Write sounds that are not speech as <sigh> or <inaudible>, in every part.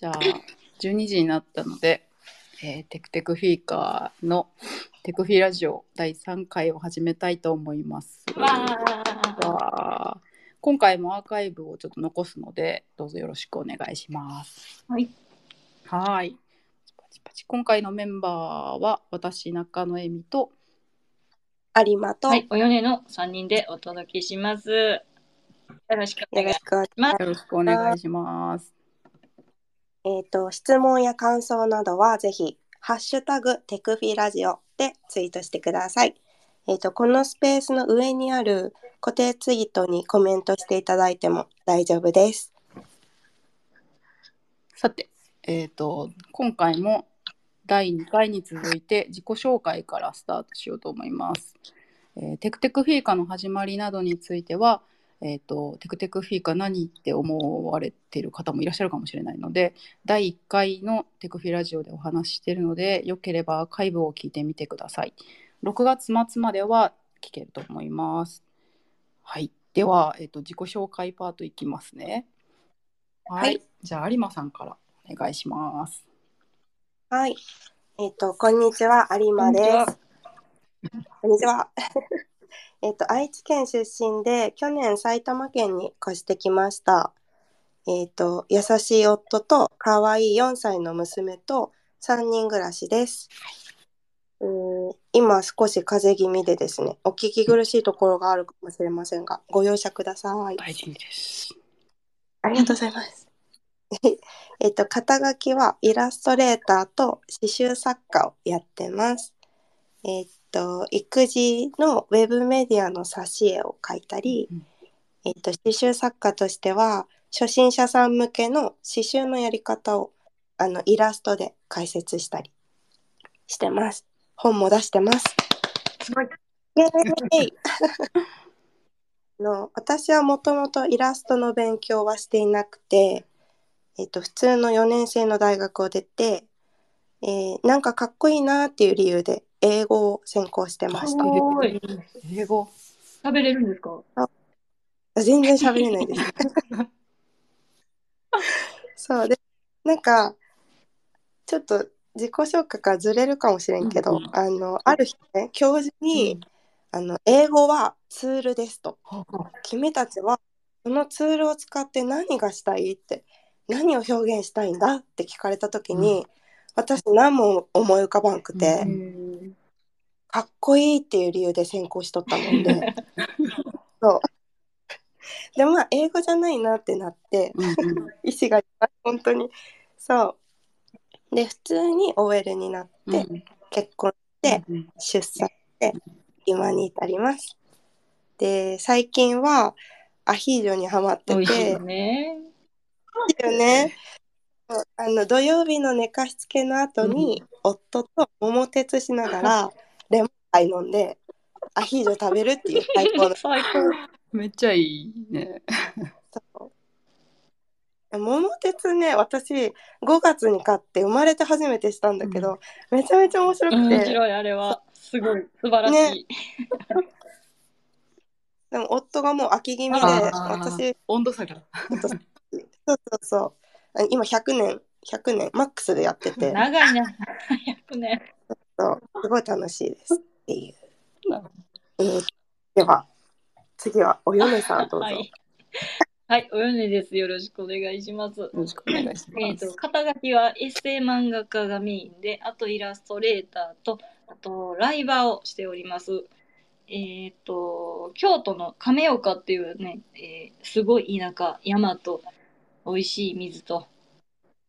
じゃあ、12時になったので、えーテクテクフィーカーのテクフィラジオ第3回を始めたいと思います。わ今回もアーカイブをちょっと残すので、どうぞよろしくお願いします。はい。はーい。パチパチ今回のメンバーは私、中野恵美と、有馬と、はい、およねの3人でお届けします。よろしくお願いします。よろしくお願いします。えっ、と、質問や感想などはぜひ、ハッシュタグテクフィラジオでツイートしてください。えっ、と、このスペースの上にある固定ツイートにコメントしていただいても大丈夫です。さて、えっ、と、今回も第2回に続いて自己紹介からスタートしようと思います。えーテクテクフィーカの始まりなどについては、えっ、と、テクテクフィーカ何って思われている方もいらっしゃるかもしれないので、第1回のテクフィラジオでお話ししているので、よければアーカイブを聞いてみてください。6月末までは聞けると思います。はい。では、えっ、と、自己紹介パートいきますね。はい。はいじゃあ、有馬さんからお願いします。はい。えっ、と、こんにちは、有馬です。こんにちは。えっと、愛知県出身で、去年埼玉県に越してきました。えっ、と、優しい夫と可愛い4歳の娘と3人暮らしです。えー今少し風邪気味でですね、お聞き苦しいところがあるかもしれませんが、ご容赦ください。大事です。ありがとうございます。<laughs> えっと、肩書きはイラストレーターと刺繍作家をやってます。えっと、育児のウェブメディアの挿絵を描いたり、うんえっと、刺繍作家としては、初心者さん向けの刺繍のやり方をあのイラストで解説したりしてます。本も出してます。すごい。イエーイ <laughs> の私はもともとイラストの勉強はしていなくて、えっと、普通の4年生の大学を出て、えーなんかかっこいいなっていう理由で英語を専攻してました。ごい。英語。食べれるんですか？全然喋れないです。<laughs> そうでなんかちょっと自己紹介からずれるかもしれんけど、うんうん。あのある日ね教授に、あの英語はツールですと。君たちはそのツールを使って何がしたいって何を表現したいんだって聞かれた時に、私何も思い浮かばんくて、うんかっこいいっていう理由で専攻しとったもんで。<laughs> そう。でまあ英語じゃないなってなってうんうん。意思がいっぱい本当に。そう。で普通に OL になって、うん。結婚してうん出産して今に至ります。で最近はアヒージョにハマって美味しいてよね。いいよね。あの土曜日の寝かしつけの後に、夫と桃鉄しながら <laughs> レモンパイ飲んでアヒージョ食べるっていう最高の。<laughs> 最高。めっちゃいいね。そう。桃鉄ね私5月に買って生まれて初めてしたんだけど、めちゃめちゃ面白くて。面白い、あれは。すごい、素晴らしい。でも夫がもう秋気味で私。温度差が。そうそうそう。あ今100年100年マックスでやってて長いな。100年。そうすごい楽しいですっていう。えーでは次はお嫁さんどうぞ。はい。はい、およねです。よろしくお願いします。よろしくお願いしますと、。肩書きはエッセイ漫画家がメインで、あとイラストレーターと、あとライバーをしております。えっ、と、京都の亀岡っていうね、えーすごい田舎、山と美味しい水と、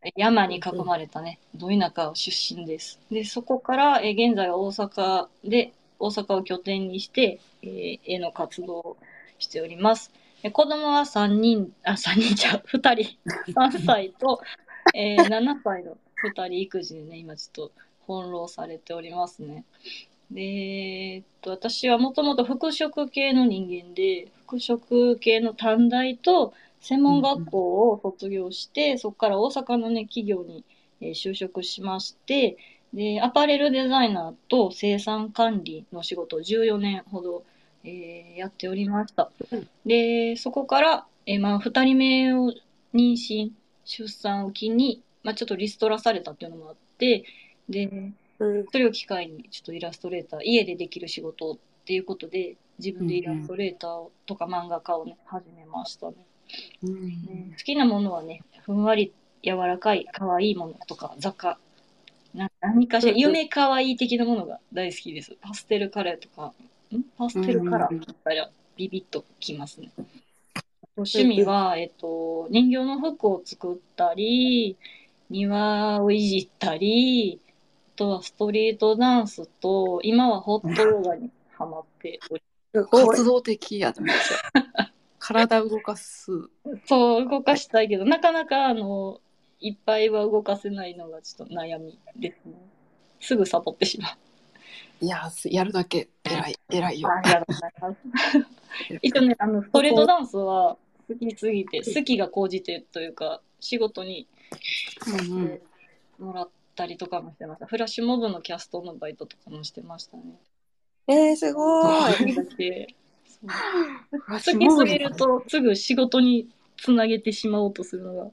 え山に囲まれたね、ど田舎出身です。で、そこから、えー現在は大阪で、大阪を拠点にして、えー絵の活動をしております。で子供は3人、あ、3人じゃ、2人、<laughs> 3歳と、えー7歳の2人育児でね、今ちょっと翻弄されておりますね。で、えーっと、私はもともと服飾系の人間で、服飾系の短大と専門学校を卒業して、そこから大阪のね、企業に、えー就職しまして、で、アパレルデザイナーと生産管理の仕事を14年ほど、えーやっておりました。で、そこから、えーまあ、2人目を妊娠、出産を機に、まあ、ちょっとリストラされたっていうのもあってでうん。それを機会にちょっとイラストレーター家でできる仕事っていうことで自分でイラストレーターとか漫画家をね始めましたね。うんね好きなものはね、ふんわり柔らかい、可愛いものとか、雑貨。な何かしら、夢可愛い的なものが大好きです。パステルカラーとか、ん？パステルカラーだったらビビッときますね。趣味は、えっと、人形の服を作ったり、庭をいじったり、あとはストリートダンスと、今はホットヨガにハマっており活。動的やとめっちゃ。<laughs> 体動かす。そう、動かしたいけど、なかなか、あの、いっぱいは動かせないのがちょっと悩みですね。すぐサボってしまう。いや、やるだけ偉い、偉いよ。ありがとうございます。一応ね、あの、ストレートダンスは好きすぎて、好きが高じてというか、仕事にもらったりとかもしてました。フラッシュモブのキャストのバイトとかもしてましたね。えー、すごい。好きだけすぎると、すぐ仕事につなげてしまおうとするのが、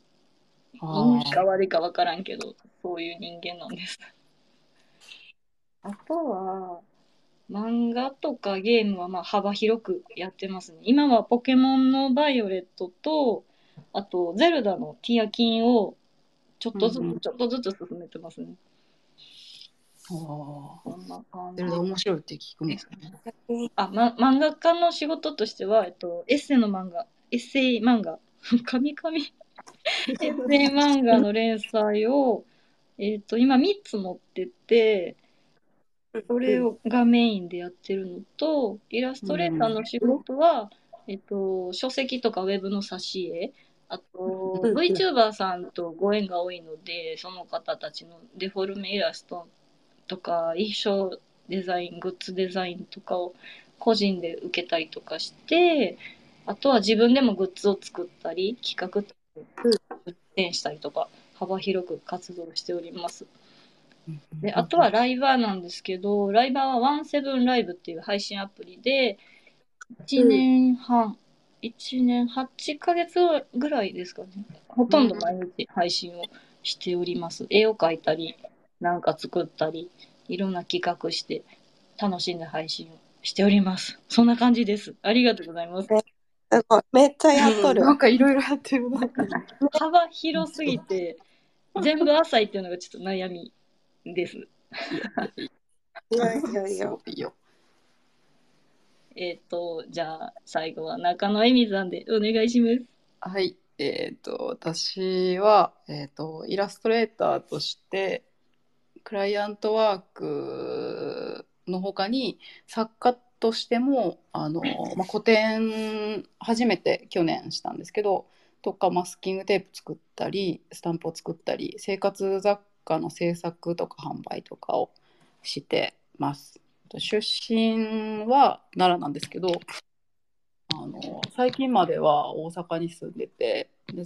いいか悪いか分からんけど、そういう人間なんです。あとは、漫画とかゲームはまあ幅広くやってますね。今はポケモンのバイオレットと、あと、ゼルダのティアキンをちょっとずつ、うんうんちょっとずつ進めてますね。あこんな感ー。じそれで面白いって聞くんですね。あ、ま、漫画家の仕事としては、えっと、エッセイの漫画、エッセイ漫画、<laughs> 神々。エッセイ漫画の連載を、えっと、今3つ持ってて、それをがメインでやってるのと、イラストレーターの仕事は、えっと、書籍とかウェブの挿絵、あと、うん。VTuber さんとご縁が多いので、その方たちのデフォルメイラストとか、衣装デザイン、グッズデザインとかを個人で受けたりとかして、あとは自分でもグッズを作ったり、企画出展したりとか、幅広く活動しております。で、あとはライバーなんですけど、ライバーはワンセブンライブっていう配信アプリで、1年半、1年8ヶ月ぐらいですかね。ほとんど毎日配信をしております。絵を描いたり、なんか作ったり、いろんな企画して、楽しんで配信をしております。そんな感じです。ありがとうございます。すごい。めっちゃやっとる。なんかいろいろやってるな。<laughs> 幅広すぎて、全部浅いっていうのがちょっと悩みです。いやいやいや。いよ。えっ、と、じゃあ、最後は中野恵美さんでお願いします。はい。えっ、と、私は、えっ、と、イラストレーターとして、クライアントワークの他に、作家としても、あの、まあ、個展、初めて去年したんですけど、とか、マスキングテープ作ったり、スタンプを作ったり、生活雑貨の制作とか販売とかをしてます。出身は奈良なんですけど、あの最近までは大阪に住んでてで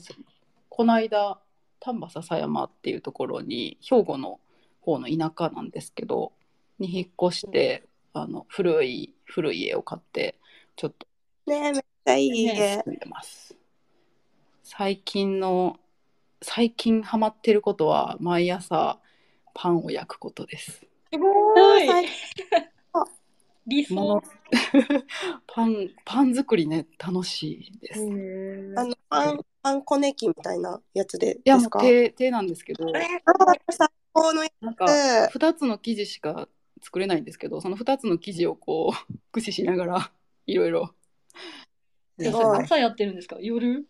この間丹波篠山っていうところに兵庫の方の田舎なんですけどに引っ越してあの古い古い家を買ってちょっとねえ、めっちゃいい家。住んでます。最近の最近ハマってることは毎朝パンを焼くことです。すごい。最理も想。う。<laughs> パンパン作りね楽しいです、いあのパンパンコネ機みたいなやつでやもうですか。手手なんですけど。あー最高のやなんかつ。2つの生地しか作れないんですけどその2つの生地をこう <laughs> 駆使しながらいろいろ。朝やってるんですか？夜？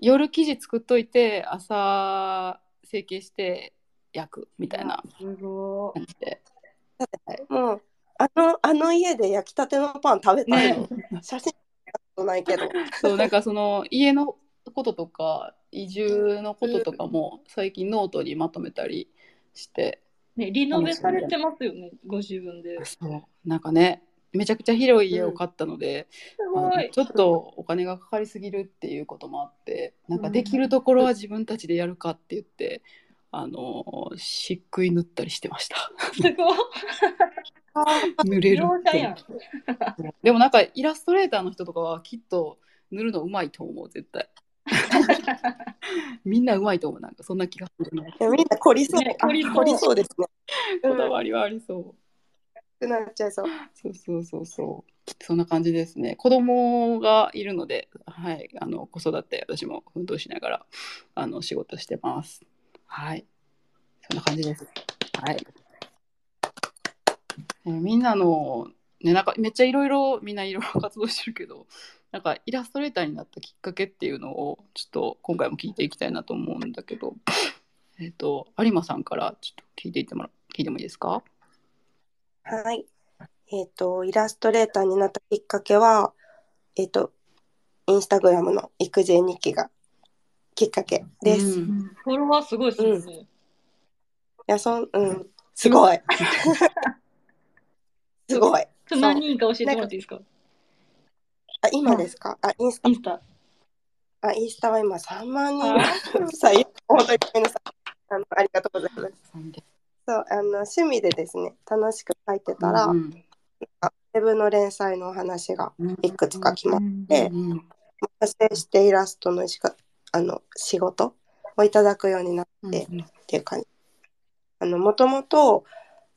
夜生地作っといて朝成形して焼くみたいな感じで。もうあのあの家で焼きたてのパン食べたい。の。ね。写真見たことないけど。そうなんかその家のこととか移住のこととかも最近ノートにまとめたりしてね、リノベされてますよね、ご自分で。すそうなんかねめちゃくちゃ広い家を買ったので、あごい。のちょっとお金がかかりすぎるっていうこともあってなんかできるところは自分たちでやるかって言って、あの漆喰塗ったりしてましたすごい。<laughs> 塗れる。でもなんかイラストレーターの人とかはきっと塗るのうまいと思う絶対 <laughs> みんなうまいと思うなんかそんな気がするな。いやみんな凝りそう、ねあ凝り凝りそうですね。<laughs> こだわりはありそう。うん、なっちゃいそう。そうそうそうそう。そんな感じですね。子供がいるので、はい、あの子育て私も奮闘しながらあの仕事してます。はい、そんな感じです。はい。えーみんなのねなんかめっちゃいろいろみんないろいろ活動してるけど、なんかイラストレーターになったきっかけっていうのをちょっと今回も聞いていきたいなと思うんだけど、<laughs> えっ、と有馬さんからちょっと聞いていってもら聞いてもいいですか？はい。えっ、と、イラストレーターになったきっかけは、えっ、と、インスタグラムの育児日記がきっかけです。いうんフォロワーすごいですよね。や、そん、うん、すごい。<laughs> すごい。何人か教えてもらっていいですか？あ、今ですか？あ、インスタ。インスタ。あ、インスタは今3万人本当にごめんなさい。あの、ありがとうございます。そう、あの、趣味でですね、楽しく書いてたら、うんウェブの連載のお話がうん。いくつか決まっうんてうん。派生してイラストのしかあの仕事をいただくようになっうんてっていう感じ。あの、もともと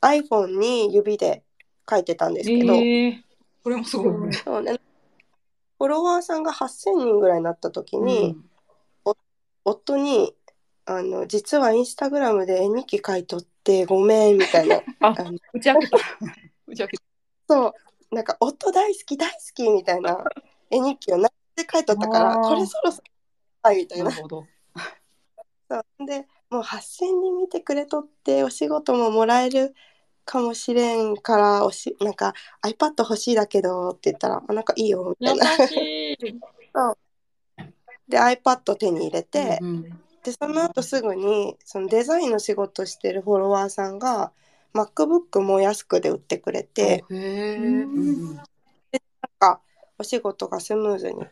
iPhone に指で書いてたんですけど、えー。これもすごいね。そうね、フォロワーさんが8000人ぐらいになった時に、夫にあの実はインスタグラムで絵日記書いとってごめんみたいな <laughs> ああの打ち明けた。<laughs> そう。なんか夫大好き大好きみたいな絵日記を何で書いとったからこれそろそろはいみたいな。なるほど。<laughs> そう。でもう8,000人見てくれとってお仕事ももらえるかもしれんからおしなんか iPad 欲しいだけどって言ったらあなんかいいよみた優いな。しい。<laughs> で iPad 手に入れて、うんでその後すぐにそのデザインの仕事してるフォロワーさんが MacBook も安くで売ってくれて、へえ。うんなんかお仕事がスムーズに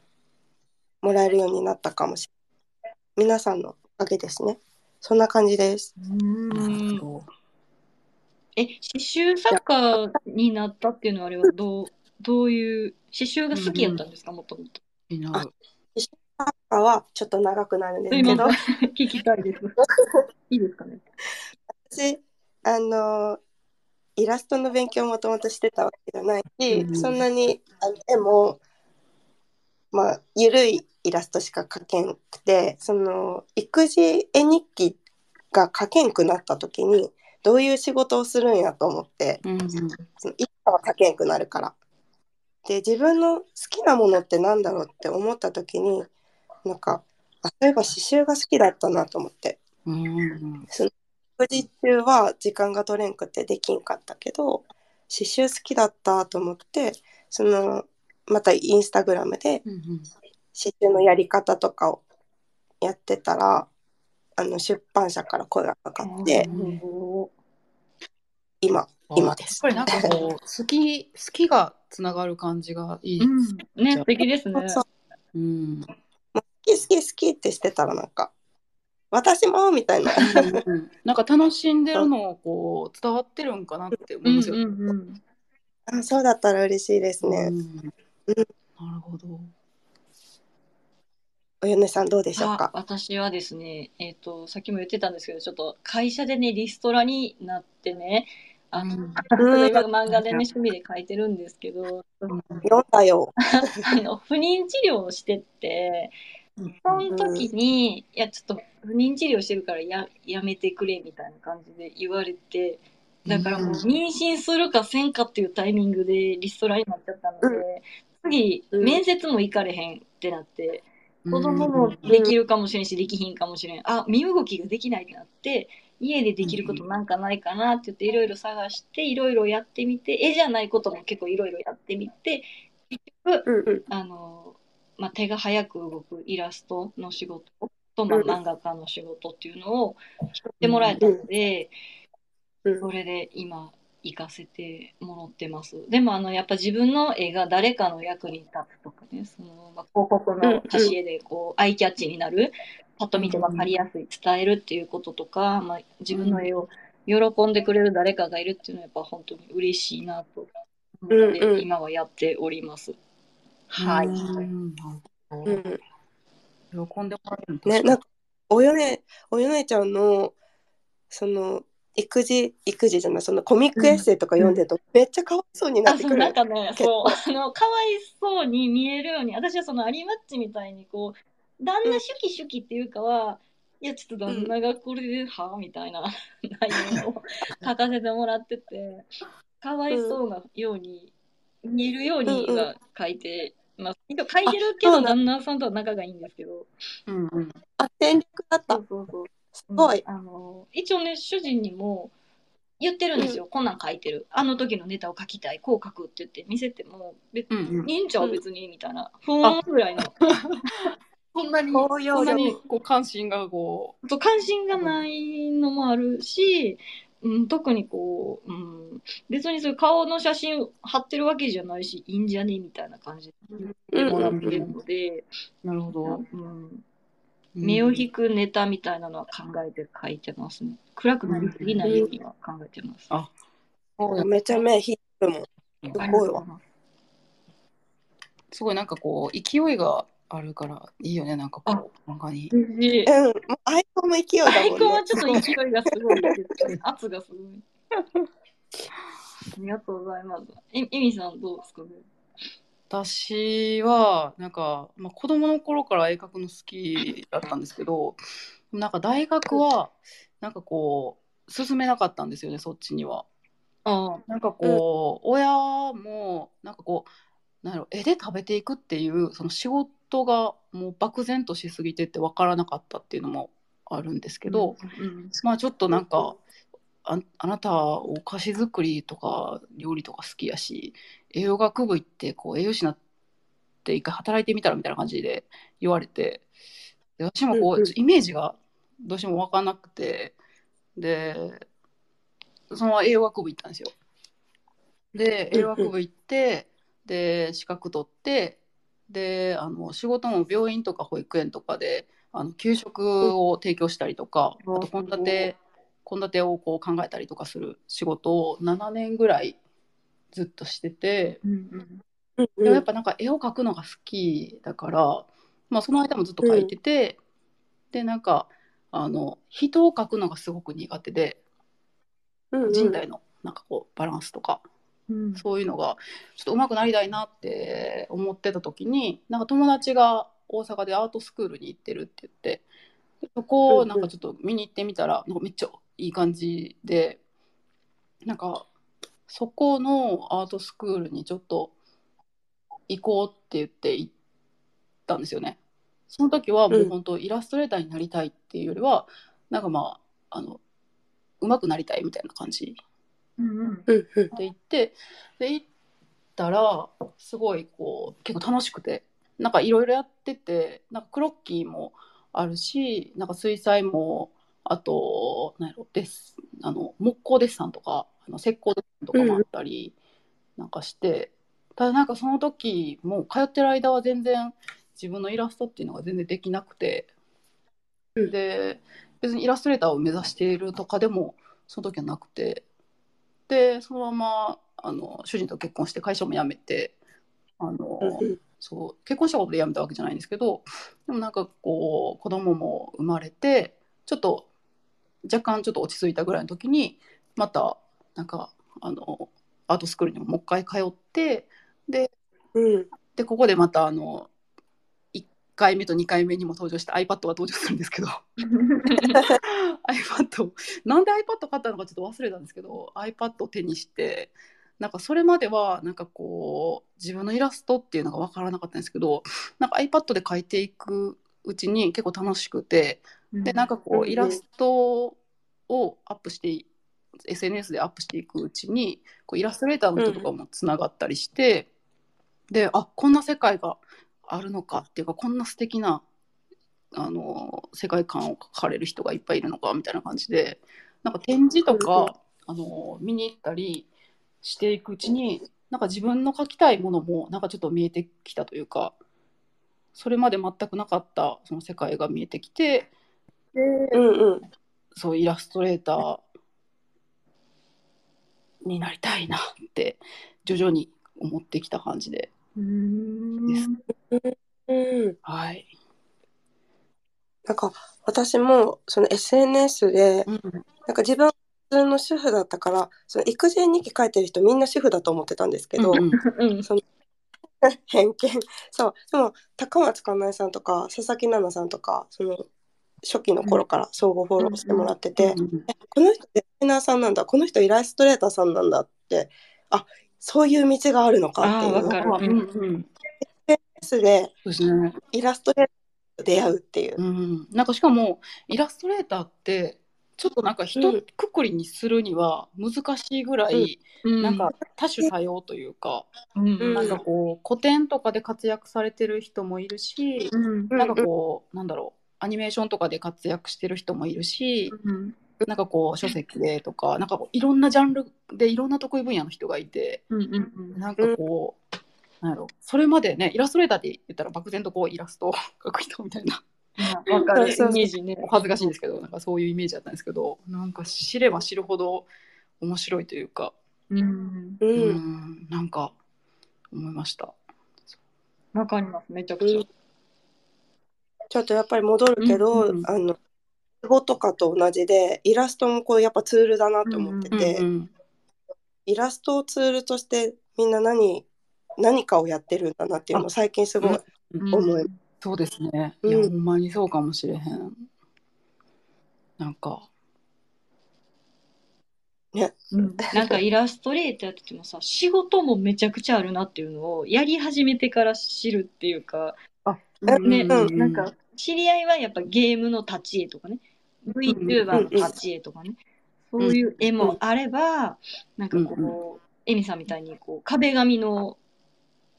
もらえるようになったかもしれない。皆さんのおかげですね。そんな感じです。なるほど。え、刺繍作家になったっていうのはあれはどう、どういう、刺繍が好きやったんですか、もともと。気になる。サッカーはちょっと長くなるんですけど。<laughs> 聞きたいです。いいですかね？私あのイラストの勉強をもともとしてたわけじゃないし、うんそんなにあの絵もまあ緩いイラストしか描けんくてその育児絵日記が描けんくなった時にどういう仕事をするんやと思ってうんそのいつかは描けんくなるから。で自分の好きなものってなんだろうって思った時になんかあそういえば刺繍が好きだったなと思って。うんうん育児中は時間が取れんくてできんかったけど刺繍好きだったと思ってそのまたインスタグラムでうん刺繍のやり方とかをやってたらあの出版社から声がかかってうんお今うん今ですやっぱりなんかこう <laughs> 好き好きがつながる感じがいい。うん。ね、素敵ですね。そううん。好き好き好きってしてたらなんか私もみたいなうんなんか楽しんでるのをこう伝わってるんかなって思うんいますよ。うんうん。あそうだったら嬉しいですねうんなるほど。およねさんどうでしょうあか私はですね、えっ、と、さっきも言ってたんですけど、ちょっと会社でね、リストラになってね、あの、うん。漫画でね、趣味で書いてるんですけど、読んだよ。あの不妊治療をしてって、その時に、いや、ちょっと不妊治療してるからややめてくれみたいな感じで言われて、だからもう妊娠するかせんかっていうタイミングでリストラになっちゃったので、うん。次、うん。面接も行かれへんってなって、子供もできるかもしれんし、できひんかもしれん。あ、身動きができないってなって、家でできることなんかないかなって言っていろいろ探して、いろいろやってみて、絵じゃないことも結構いろいろやってみて、結局、あの、まあ、手が早く動くイラストの仕事と、まあ、うん。漫画家の仕事っていうのを知ってもらえたので、うん。それで今、行かせてもらってます。でも、あの、やっぱ自分の絵が誰かの役に立つとかね、その、まあ、広告の挿絵で、こう、アイキャッチになる、パッと見て分かりやすい、伝えるっていうこととか、まあ、自分の絵を喜んでくれる誰かがいるっていうのは、やっぱ本当に嬉しいなと思って、うんうん今はやっております。はい。うん喜んでもらえるのね、なんかおよねおよねちゃんのその育児育児じゃないそのコミックエッセイとか読んでると、めっちゃかわいそうになってくるなんかねそうあのかわいそうに見えるように私はその有マッチみたいにこう旦那シュキシュキっていうかは、いやちょっと旦那がこれで、はみたいな <laughs> 内容を書かせてもらっててかわいそうなように見えるようには書いてます。一応書いてるけど旦那さんとは仲がいいんですけど。うんうん。あ戦略だったそうそうそう。すごい、うんあの一応ね主人にも言ってるんですよ、こんなん書いてる。あの時のネタを書きたいこう書くって言って見せても別うんうん。にいいんちゃう別にみたいな。ふーんぐらいの。そ <laughs> んなに、そんなに力こう関心がこそう関心がないのもあるし、うん、特にこう、うん、別にそういう顔の写真貼ってるわけじゃないしいいんじゃね？みたいな感じでもらってるので、う、なるほど。うん目を引くネタみたいなのは考えて書いてますね。暗くなりすぎないようには考えてます。あめちゃ目引いてるもんすごいわすごいなんかこう勢いがあるからいいよねなんかこう漫画に。でうんアイコンも勢いだアイもんねコンはちょっと勢いがすごいですね。<laughs> 圧がすごい。ありがとうございます。え、エミさんどうですかね？私はなんか、まあ、子供の頃から絵描くの好きだったんですけどなんか大学はなんかこう進めなかったんですよねそっちには。あなんかこう、親もなんかこうなん絵で食べていくっていうその仕事がもう漠然としすぎてて分からなかったっていうのもあるんですけど、うん、まあちょっとなんかああなたお菓子作りとか料理とか好きやし栄養学部行ってこう栄養士になって一回働いてみたらみたいな感じで言われてで私もこうんうん。うイメージがどうしても分からなくてでそのまま栄養学部行ったんですよ。で栄養学部行ってで資格取ってであの仕事も病院とか保育園とかであの給食を提供したりとか、うん。あと献立献立をこう考えたりとかする仕事を7年ぐらいずっとしてて。うんうん。でもやっぱなんか絵を描くのが好きだから、まあ、その間もずっと描いてて、でなんかあの人を描くのがすごく苦手でうん人体のなんかこうバランスとか。うん。そういうのがちょっと上手くなりたいなって思ってた時になんか友達が大阪でアートスクールに行ってるって言ってでそこをなんかちょっと見に行ってみたらなんかめっちゃいい感じでなんかそこのアートスクールにちょっと行こうって言って行ったんですよね。その時はもう本当イラストレーターになりたいっていうよりはなんかまああの上手くなりたいみたいな感じうんうんうんうんで行ってで行ったらすごいこう結構楽しくてなんかいろいろやっててなんかクロッキーもあるしなんか水彩もあと何やろデッあの木工デッサンとかあの石膏とかもあったりなんかして、ただなんかその時もう通ってる間は全然自分のイラストっていうのが全然できなくて、うん。で別にイラストレーターを目指しているとかでもその時はなくて。でそのままあの主人と結婚して会社も辞めてあの、うん。そう結婚したことで辞めたわけじゃないんですけどでもなんかこう子供も生まれてちょっと若干ちょっと落ち着いたぐらいの時にまたなんかあのアートスクールにももう一回通ってでうん。でここでまたあの1回目と2回目にも登場した iPad が登場するんですけど。<laughs> iPad なんで iPad 買ったのかちょっと忘れたんですけど iPad を手にしてなんかそれまではなんかこう自分のイラストっていうのが分からなかったんですけどなんか iPad で描いていくうちに結構楽しくてでなんかこうんううんイラストをアップしてい SNS でアップしていくうちにこうイラストレーターの人とかもつながったりして、であこんな世界があるのかっていうかこんな素敵なあの世界観を描かれる人がいっぱいいるのかみたいな感じでなんか展示とうんうんかあの見に行ったりしていくうちになんか自分の描きたいものもなんかちょっと見えてきたというかそれまで全くなかったその世界が見えてきてでうんうん。そうイラストレーターになりたいなって徐々に思ってきた感じで。はい。なんか私もその SNS でうん。なんか自分は普通の主婦だったからその育児日記書いてる人みんな主婦だと思ってたんですけど、うんうん。うん。<laughs> 偏見。そう。でも高松かなえさんとか佐々木奈々さんとかその初期の頃から相互フォローしてもらってて、うんこの人デザイナーさんなんだこの人イラストレーターさんなんだってあそういう道があるのかっていうのあーわかる。をうんうん、SNS で。イラストレーターと出会うっていう。うん、なんかしかもイラストレーターってちょっとなんか一うん。くくりにするには難しいぐらい、うん。なんか多種多様というか、うん。うんなんかこう古典とかで活躍されてる人もいるし、うん。なんかこうなんだろうアニメーションとかで活躍してる人もいるし、うんなんかこう書籍でとかなんかいろんなジャンルでいろんな得意分野の人がいてうんうんなんかこう、なんやろそれまでねイラストレーターって言ったら漠然とこうイラストを描く人みたいなうん。わかる。<laughs> イメージねお。恥ずかしいんですけどなんかそういうイメージだったんですけどなんか知れば知るほど面白いというか、うん。ううんん、なんか思いました。わかります。めちゃくちゃ。ちょっとやっぱり戻るけど、うんうんあの英語とかと同じでイラストもこうやっぱツールだなと思ってて、うんイラストをツールとしてみんな何何かをやってるんだなっていうのを最近すごいうん思いそうですね。うん。いやほんまにそうかもしれへん。なんか。うん。なんかイラストレーターやっててもさ仕事もめちゃくちゃあるなっていうのをやり始めてから知るっていうかあね、うんなんか知り合いはやっぱゲームの立ち絵とかね。VTuber の立ち絵とかね、そういう絵もあれば、なんかこう、エミさんみたいにこう壁紙の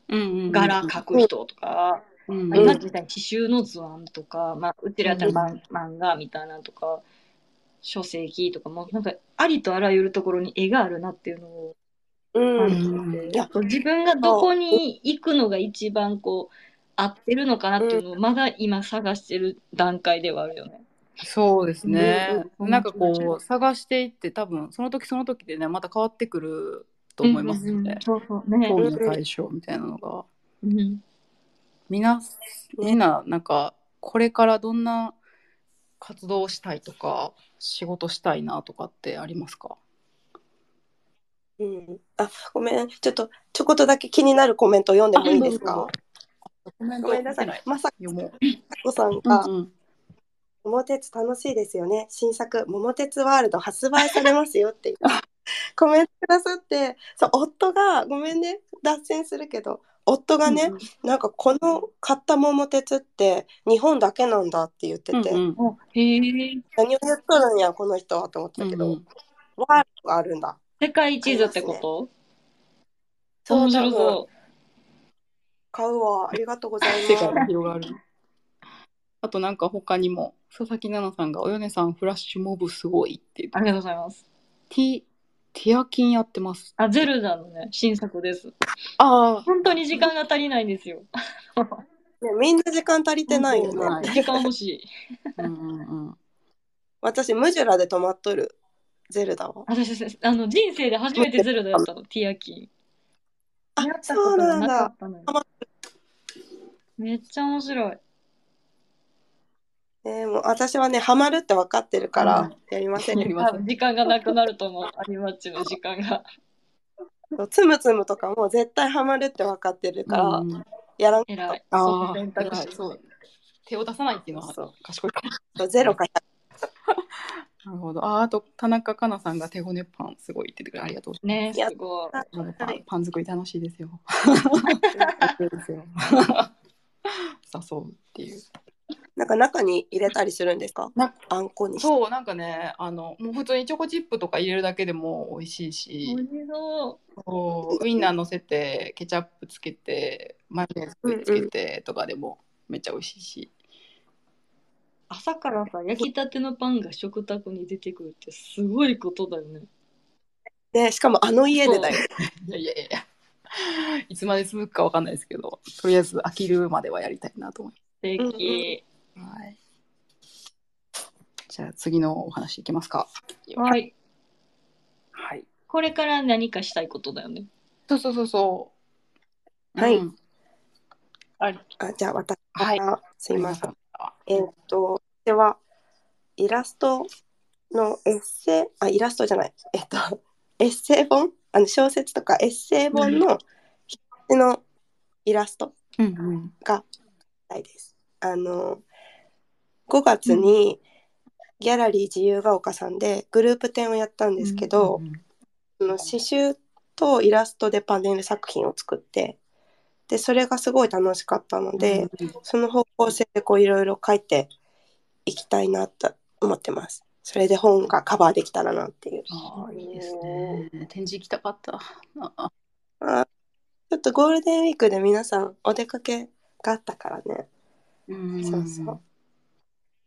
柄描く人とか、うんまあ今みたいに刺繍の図案とか、まあ、うちらやったら漫漫画みたいなのとか書籍とかもなんかありとあらゆるところに絵があるなっていうのをうん。自分がどこに行くのが一番こう合ってるのかなっていうのをまだ今探してる段階ではあるよね。そうですね。うんなんかこう探していって多分その時その時でねまた変わってくると思いますので、そうそう。ね。興味の対象みたいなのが。うん。みんなみんななんかこれからどんな活動をしたいとか仕事したいなとかってありますか？うん。あごめん。ちょっとちょこっとだけ気になるコメント読んでもいいですか？コメントごめんなさい。まさ読もう。こさんがうんうん「桃鉄楽しいですよね。新作桃鉄ワールド発売されますよ」っていう。<laughs> コメントくださって。そう夫がごめんね。脱線するけど夫がね、なんかこの買った桃鉄って日本だけなんだって言ってて、うんうん。おへえ。何を言っとるんやこの人はと思ったけど、うんうん。ワールドがあるんだ。世界地図ってこと？そうそ買うわありがとうござい世界がます広がる。あとなんか他にも佐々木奈々さんが「およねさんフラッシュモブすごい」って言ってう。ありがとうございます。ティティアキンやってます。あ、ゼルダのね、新作です。ああ本当に時間が足りないんですよ。ねみんな時間足りてないよね、はい時間欲しい。うんうんうん。私ムジュラで止まっとるゼルダは私、あの、人生で初めてゼルダやったの、ティアキン。あやったそうなんだったのよ。めっちゃ面白い。えーもう私はねハマるって分かってるからやりません、やりま多分時間がなくなると思う、<laughs> アニマッチの時間が。つむつむとかも絶対ハマるって分かってるから、うんうんやらん偉い。あそのあ選択肢偉いそう手を出さないっていうのはそう賢いかも。とゼロか100 <laughs> なるほど。あーあと田中香菜さんが手ごねパンすごいって言ってくれてありがとうございね、やすごい。ます。パンはいパン作り楽しいですよ。<laughs> いいですよ。誘うっていう。なんか中に入れたりするんですか？なあんこに。そうなんかねあのもう普通にチョコチップとか入れるだけでも美味しい美し味しそう。そうウインナー乗せてケチャップつけてマヨネーズつけてとかでもめっちゃ美味しいし、朝からさ、焼きたてのパンが食卓に出てくるってすごいことだよね。でしかもあの家でだよ <laughs> いやいやいや <laughs> いつまで続くかわかんないですけどとりあえず飽きるまではやりたいなと思い素敵。ます、はい、じゃあ次のお話いきますか。はい。はい。これから何かしたいことだよね。そうそうそうそう。はい。うん。あじゃあ私はい。すいません。んえーっと私はイラストのエッセイあイラストじゃない。えっとエッセイ本？あの小説とかエッセイ本の表のイラストがしたいです。あの5月にギャラリー自由が丘さんでグループ展をやったんですけど、その刺繍とイラストでパネル作品を作ってでそれがすごい楽しかったので、その方向性でこういろいろ書いていきたいなと思ってます。それで本がカバーできたらなっていう。ああいいですね。展示行きたかった。ああちょっとゴールデンウィークで皆さんお出かけがあったからね。うん。そうそう。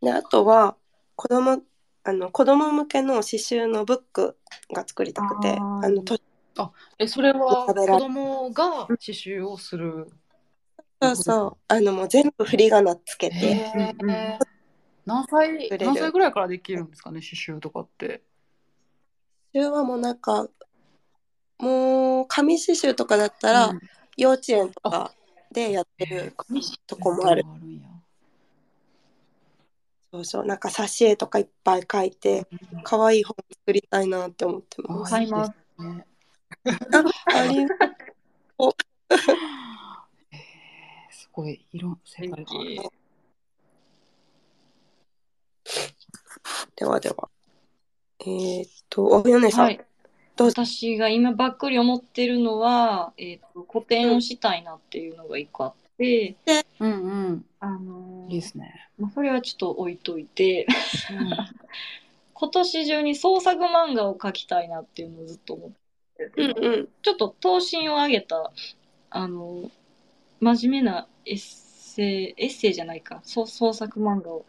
であとは子供あの子供向けの刺繍のブックが作りたくてあのとえそれは子供が刺繍をする？そうそう。あのもう全部振り仮名つけて、へうんうんえ何歳作れる。何歳ぐらいからできるんですかね刺繍とかって。刺繍はもうなんかもう紙刺繍とかだったら、うん。幼稚園とかでやってるとこもある。んや。そうそうなんか挿絵とかいっぱい書いて可愛い本作りたいなって思ってあます。買います。あり <laughs> えすごい色世界が。あるではでは。えー、っとお米さん、はい。どうぞ。私が今ばっくり思ってるのは、えっ、と、個展をしたいなっていうのが一個あって、うんうん。あのーいいですね。まあ、それはちょっと置いといて、<laughs> 今年中に創作漫画を描きたいなっていうのをずっと思ってて、うんうん。ちょっと頭身を上げた、あの、真面目なエッセイ、エッセイじゃないか、そう創作漫画を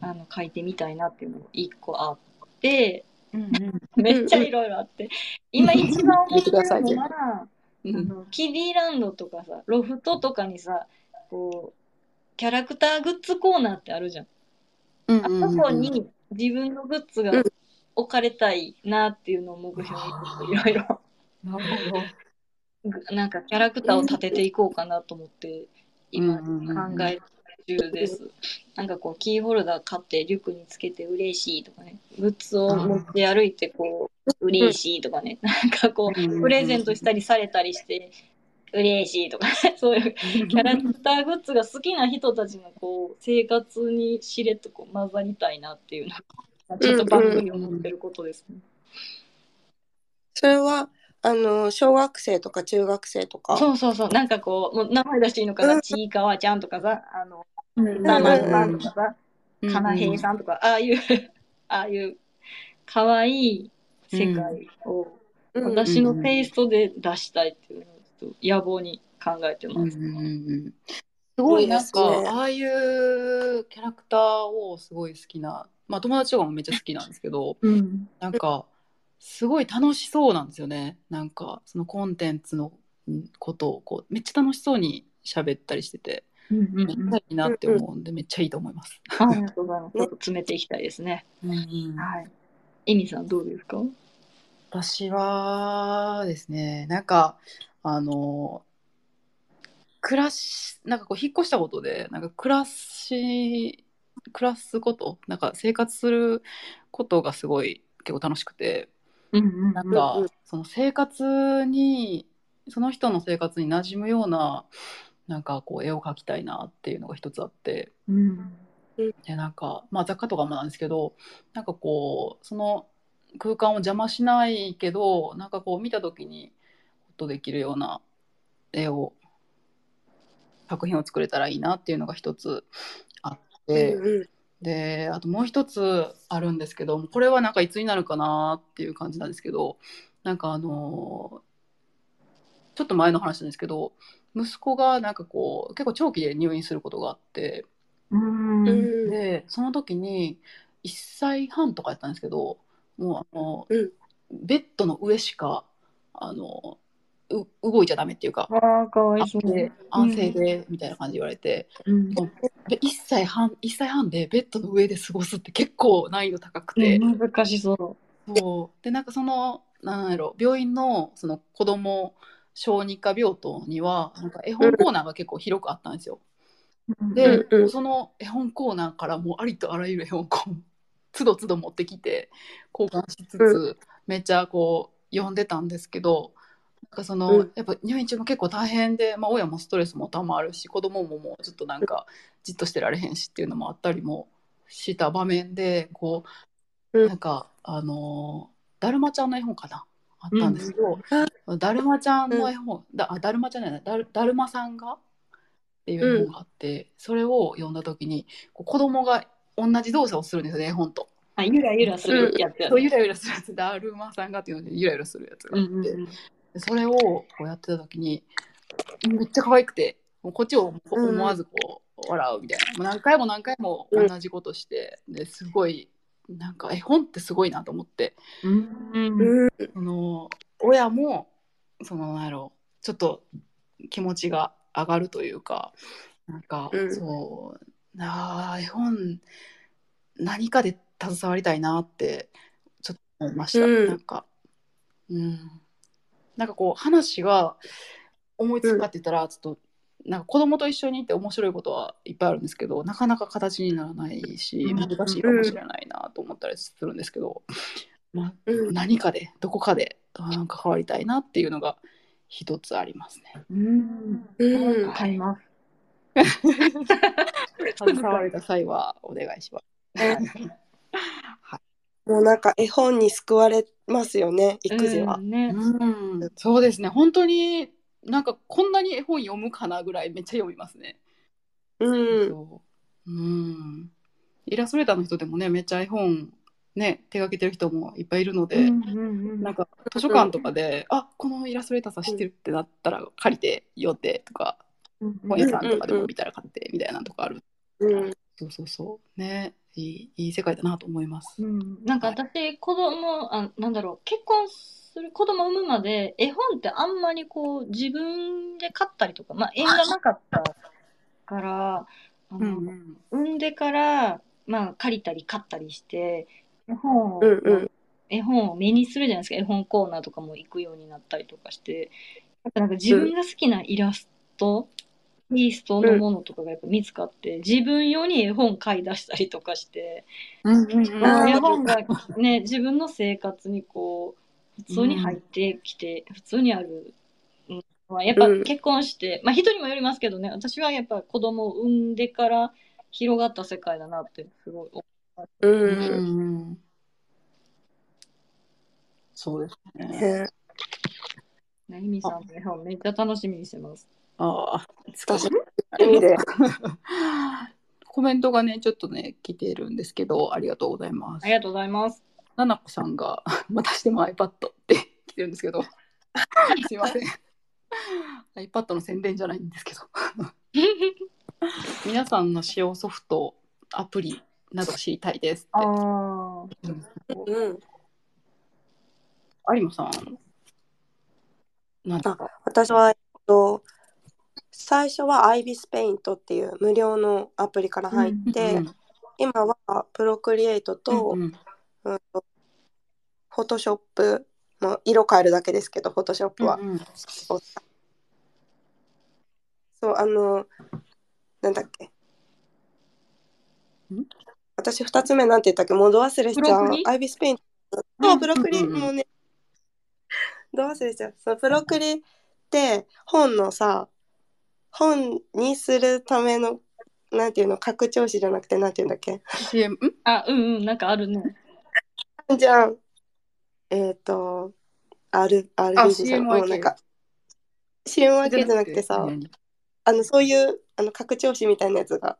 あの書いてみたいなっていうのが一個あって、うんうん。めっちゃいろいろあって、今一番思ってるのは、うん。あのキディランドとかさ、ロフトとかにさ、こう、キャラクターグッズコーナーってあるじゃん。うんあそこに自分のグッズがうん。置かれたいなっていうのを目標にいろいろ。なるほど。ぐなんかキャラクターを立てていこうかなと思って今うんうんうんうん。考え中です。なんかこうキーホルダー買ってリュックにつけて嬉しいとかね、グッズを持って歩いてこう嬉しいとかね、なんかこうプレゼントしたりされたりして嬉しいとかね、<laughs> そういうキャラクターグッズが好きな人たちのこう生活にしれっとこう混ざりたいなっていうのがちょっと番組思ってることですね。それはあの小学生とか中学生とか？そうそうそう、なんかこう、もう名前出していいのかう、な？んちいかわちゃんとかさ、あの、さん。とかさ、うんかなへいさんとか、ああいう、<laughs> ああいう、かわいい世界を、うん。私のテイストで出したいっていうのを野望に考えてます。うんうんうんすごいなんかああいうキャラクターをすごい好きな、まあ、友達とかもめっちゃ好きなんですけどうん。なんかすごい楽しそうなんですよね。なんかそのコンテンツのうんことをこうめっちゃ楽しそうに喋ったりしてていいなって思うんでめっちゃいいと思います。ありがとうございます。ちょっと詰めていきたいですね。うんうんはい。エミさんどうですか？私はですねなんかあの暮らしなんかこう引っ越したことでなんか暮らし暮らすことなんか生活することがすごい結構楽しくてうんうんなんかうんうんその生活にその人の生活に馴染むようななんかこう絵を描きたいなっていうのが一つあって。うん。でなんか、まあ、雑貨とかもなんですけどなんかこうその空間を邪魔しないけどなんかこう見た時にホッとできるような絵を作品を作れたらいいなっていうのが一つあって、うんうん。であともう一つあるんですけどこれはなんかいつになるかなっていう感じなんですけどなんかあのちょっと前の話なんですけど息子がなんかこう結構長期で入院することがあって。うん。うんでその時に1歳半とかやったんですけどもうあの、うんベッドの上しかあのう動いちゃダメっていうかああ、かわいそう。安静でみたいな感じで言われて、うん。で1歳半1歳半でベッドの上で過ごすって結構難易度高くて、難しそう。そうでなんかそのなんやろ病院のその子供小児科病棟にはなんか絵本コーナーが結構広くあったんですよ。で、うんうん。その絵本コーナーからもうありとあらゆる絵本コーナーつどつど持ってきて交換しつつ、うめっちゃこう読んでたんですけどなんかその、うん。やっぱ入院中も結構大変で、まあ、親もストレスもたまるし子供ももうちょっとなんかじっとしてられへんしっていうのもあったりもした場面でこう、うん。なんかあのーだるまちゃんの絵本かなあったんですけど、うん。だるまちゃんの絵本、だあだるまちゃんじゃないだるだるまさんがっていう絵本があって、それを読んだ時にこう子供が同じ動作をするんですよね絵本と。あゆらゆらするやつやそうゆらゆらするやつ。だるまさんがっていうのでゆらゆらするやつがあって、うんうんうん。でそれをこうやってた時にめっちゃ可愛くてもうこっちを思わずこう笑うみたいな、もう何回も何回も同じことして、ですごいなんか絵本ってすごいなと思って。うん。うんその親もそのなんやろうちょっと気持ちが上がるというかなんか、うん。そうあー絵本何かで携わりたいなってちょっと思いました、うん。なんかうん。なんかこう話が思いつくかって言ったらちょっと、なんか子供と一緒にいて面白いことはいっぱいあるんですけどなかなか形にならないしうん。難しいかもしれないなと思ったりするんですけど、まあ、うん。何かでどこかでうん関わりたいなっていうのが一つありますね。うん。うん。買います。<laughs> 携われた際はお願いします。もうなんか絵本に救われますよね育児は。う。んね。うん、そうですね。本当になんかこんなに絵本読むかなぐらいめっちゃ読みますね。うん。そう。うん。イラストレーターの人でもねめっちゃ絵本ね手がけてる人もいっぱいいるので、うんうんうん。なんか図書館とかで、あこのイラストレーターさん知ってるってなったら借りて読んでとかうん本屋さんとかでも見たら買ってみたいなとこある。うん。そうそうそう。ね。いいいい世界だなと思います。うん、なんか私、子供あなんだろう。結婚する子供産むまで絵本ってあんまりこう自分で買ったりとか、まあ、縁がなかったからあの、うん産んでから、まあ、借りたり買ったりして絵本を、うんうん。絵本を目にするじゃないですか。絵本コーナーとかも行くようになったりとかして。やっぱなんか自分が好きなイラスト、テイストのものとかがやっぱ見つかって、自分用に絵本買い出したりとかして。うんうん絵本がね自分の生活にこう普通に入ってきて、普通にある、うんまあ、やっぱうん結婚して、まあ人にもよりますけどね私はやっぱ子供を産んでから広がった世界だなってすごい思ううんんうんそうですね。ねうね。ひみさんの絵本めっちゃ楽しみにしてます。ああ、私意味で <laughs> コメントがね、ちょっとね、来てるんですけど、ありがとうございますあり。がとうございます。ななこさんが、<laughs> またしても iPad って来てるんですけど、<laughs> すいません。iPad の宣伝じゃないんですけど、<laughs> 皆さんの使用ソフト、アプリなど知りたいですって。ああ。うんうん有馬さん、なか？私は、えっと、最初は IBIS Paint っていう無料のアプリから入って、うん今はプロクリエイトと、うんうんとフォトショップも色変えるだけですけどフォトショップは、うんうん。そうあのなんだっけ。ん？私2つ目なんて言ったっけ？もうど忘れしちゃう。プロクリ IBIS Paint うそうんプロクリうんうんうん。もうね。ど忘れしちゃう。そのプロクリって本のさ本にするためのなんていうの？拡張子じゃなくてなんていうんだっけ？あ、うんうん、なんかあるね。じゃん。えっ、と、R、あ RBG じゃん。CM 分けもうなんか、CM 分けじゃなくてさ、何あの、そういう、あの、拡張子みたいなやつが。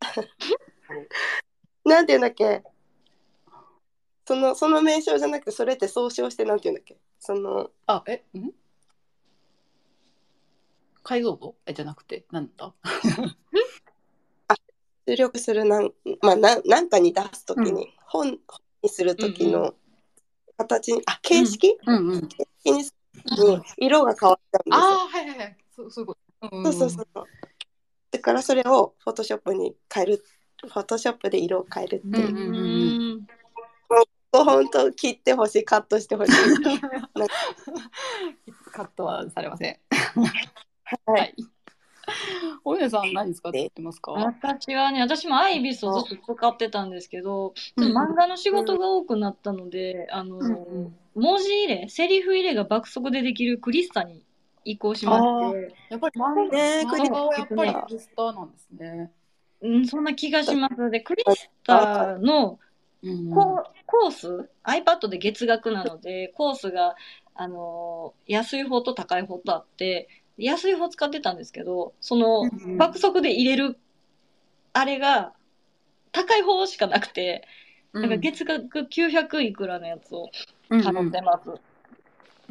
<laughs> なんていうんだっけ？その、その名称じゃなくて、それって総称してなんていうんだっけ？その、あ、え、ん？解像度？え、じゃなくて、なんだ？<laughs> 出力するなん、まあ、なんなんかに出すときに、う本にするときうんの形に、あ、形式、うんうん。形式にするに色が変わっちゃうんですよ。ああ、はいはいはい。そうそういうこと。んんんそうそうそう。だからそれをフォトショップに変える、フォトショップで色を変えるっていう。うんうんうんん。本当切ってほしい、カットしてほしい。<laughs> カットはされません。はい。はい。おねさん何使ってますか？私はね、私もアイビスをずっと使ってたんですけど、漫画の仕事が多くなったので、あの、うん文字入れ、セリフ入れが爆速でできるクリスタに移行しまして、やっぱり漫ね画はやっぱりクリスターなんですね。うん、そんな気がします。で、クリスタのうんココース、iPad で月額なので、コースが、あのー安い方と高い方とあって、安い方使ってたんですけど、その、うん爆速で入れる、あれが、高い方しかなくて、なんか月額900いくらのやつを払ってます。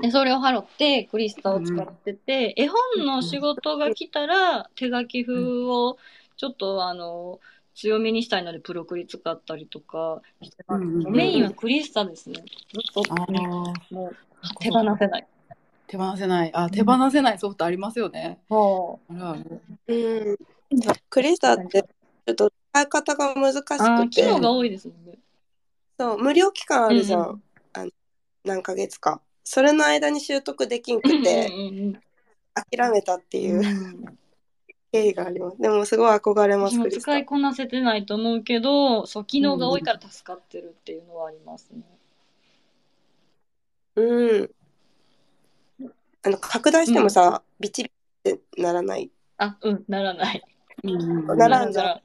で、それを払って、クリスタを使ってて、絵本の仕事が来たら、手書き風をちょっとあの、強めにしたいので、プロクリ使ったりとかしてます。うんうんメインはクリスタですね。ずっともう手放せない。手放せない。あ、手放せないソフトありますよね。そあうん。クリスタってちょっと使い方が難しくて機能、が多いですもんね。そう無料期間あるじゃん。うんうん何ヶ月か。それの間に習得できんくてうんうんうん諦めたっていううん経緯があります。でもすごい憧れます、使。いこなせてないと思うけど、そう、機能が多いから助かってるっていうのはありますね。うん。あの拡大してもさ、ビチビチってならない？あ、うん、ならない。うんならんじゃん。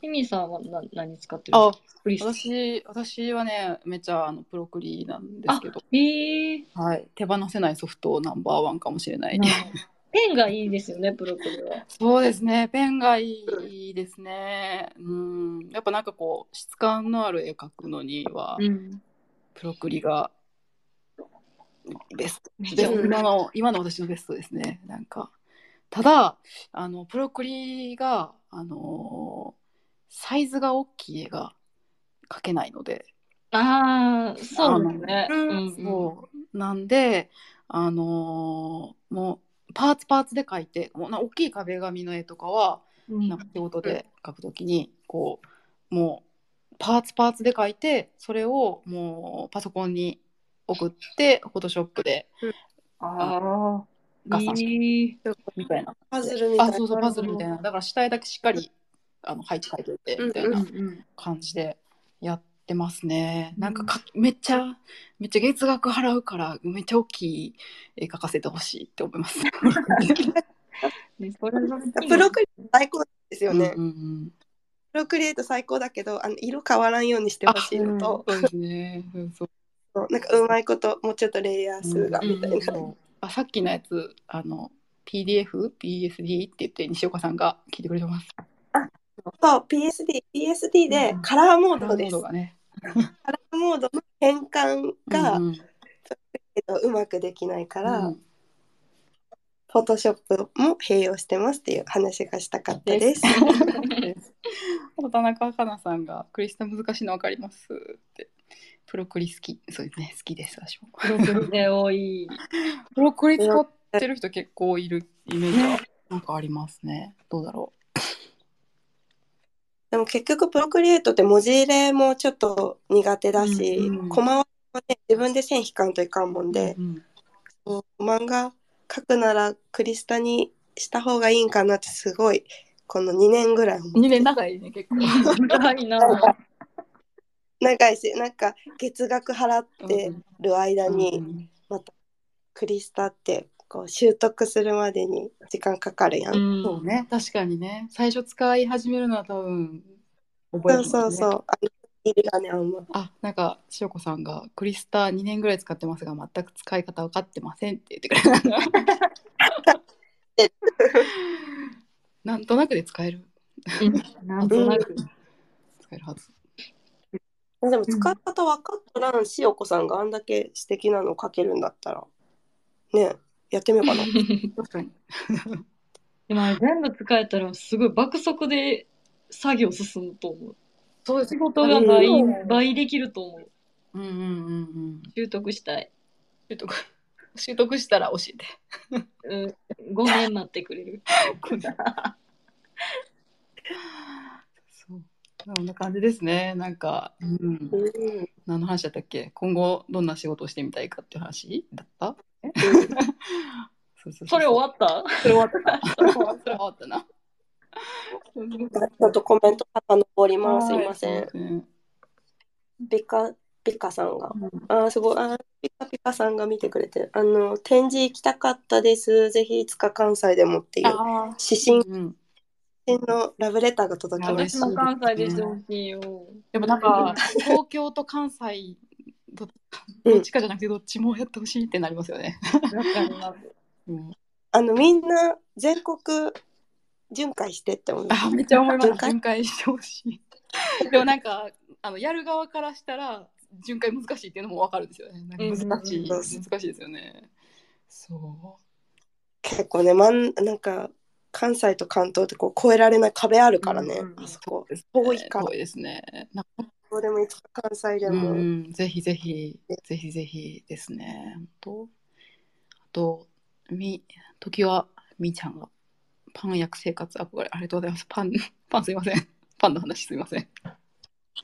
ひみさんはな何使ってる？あ、クリスタ私、私はね、めっちゃあのプロクリなんですけど、へえはい、手放せないソフトナンバーワンかもしれない。ペンがいいですよね、プロクリは。そうですね、ペンがいいですね。うん、やっぱなんかこう、質感のある絵描くのには、ん。プロクリがベスト。今の今の私のベストですね。なんかただあのプロクリがあのサイズが大きい絵が描けないので、ああ、そうですね。うんうんうんそうなんであのもうパーツパーツで描いてもうな大きい壁紙の絵とかはうんなんか仕事で描くときにこうもうパーツパーツで描いてそれをもうパソコンに送ってフォトショップで。ああ。みたいな。パズルみたいな。あそうそうパズルみたいな。だから下絵だけしっかりあの配置書いててみたいうん。なうん感じでやってますね、なんかかめっちゃめっちゃ月額払うからめっちゃ大きい絵描かせてほしいって思います。<laughs> ねそれがプロクリエイト最高ですよね。うんうんうん。プロクリエイト最高だけど、あの色変わらんようにしてほしいのと、そうですね。そうなんかうまいこともうちょっとレイヤー数がみたいな。そうあさっきのやつあの PDF、PSD って言って西岡さんが聞いてくれてます。そう PSD、PSD でカラーモードです。モードがね。カラーモードの変換が、うんうんえっと、うまくできないから、うんフォトショップも併用してますっていう話がしたかったです。あと <laughs> <laughs> 田中かなさんがクリスタ難しいの分かります？って。プロクリ好き。そうですね、好きです、私も。プロクリで多い。<laughs> プロクリ使ってる人結構いるイメージがなんかありますね。どうだろでも結局プロクリエイトって文字入れもちょっと苦手だし、うんうんコマはね自分で線引かんといかんもんう。でう、んそう漫画描くならクリスタにした方がいいんかなってすごいこの2年ぐらい思って2年長いね、結構。長いな。<laughs> 長いしなんか月額払ってる間うにんクリスタってこう習得するまでに時間かかるやん。うんそうね、確かにね。最初使い始めるのは多分覚えるそうそうそう。あのいるよねあんま。あ、なんか、しおこさんが、クリスタ2年ぐらい使ってますが、全く使い方分かってませんって言ってくれた。<laughs> なんとなくで使える。なんとなく。使えるはず。でも使い方分かっとらんしおこさんがあんだけ素敵なの書けるんだったらねやってみようかな。<laughs> 確かに。<laughs> 全部使えたらすごい爆速で作業進むと思う。そうです仕事が倍うん倍できると思う。うんうんうんうん。習得したい。習得、<laughs> 習得したら教えて。うん、5年待ってくれる。こんな感じですね。なんか、うん。うん何の話だったっけ？今後どんな仕事をしてみたいかっていう話だった？<laughs> そうそうそうそれ終わった？それ終わったな。それ終わったな。ちょっとコメント遡ります。すいません。ん。ピカ、ピカさんが。うんあー、すごい。あー、ピカピカさんが見てくれてる。あの、展示行きたかったです。ぜひいつか関西でもっていう。あ指針うん、のラブレターが届きまし私も関西でしてほしいよ。でもなんか東京と関西どどっちかじゃなくてどっちもやってほしいってなりますよね。わかります。うん、た。あの、みんな全国巡回してって思う。あめっちゃ思います。巡回？巡回してほしい。でもなんかあのやる側からしたら巡回難しいっていうのもわかるんですよね。なんか難しい、うんうんうん難しいですよね。そ結構ね、まん、なんか、関西と関東ってこう越えられない壁あるからね、うんうんあそこ。う。遠いから遠いですね。どこでもいつか関西でうも。ん、ぜひぜひ、ぜひぜひですね。本当あと、み、時はみーちゃんがパン焼く生活憧れ、ありがとうございます。パン、<laughs> パンすいません。パンの話すいません。い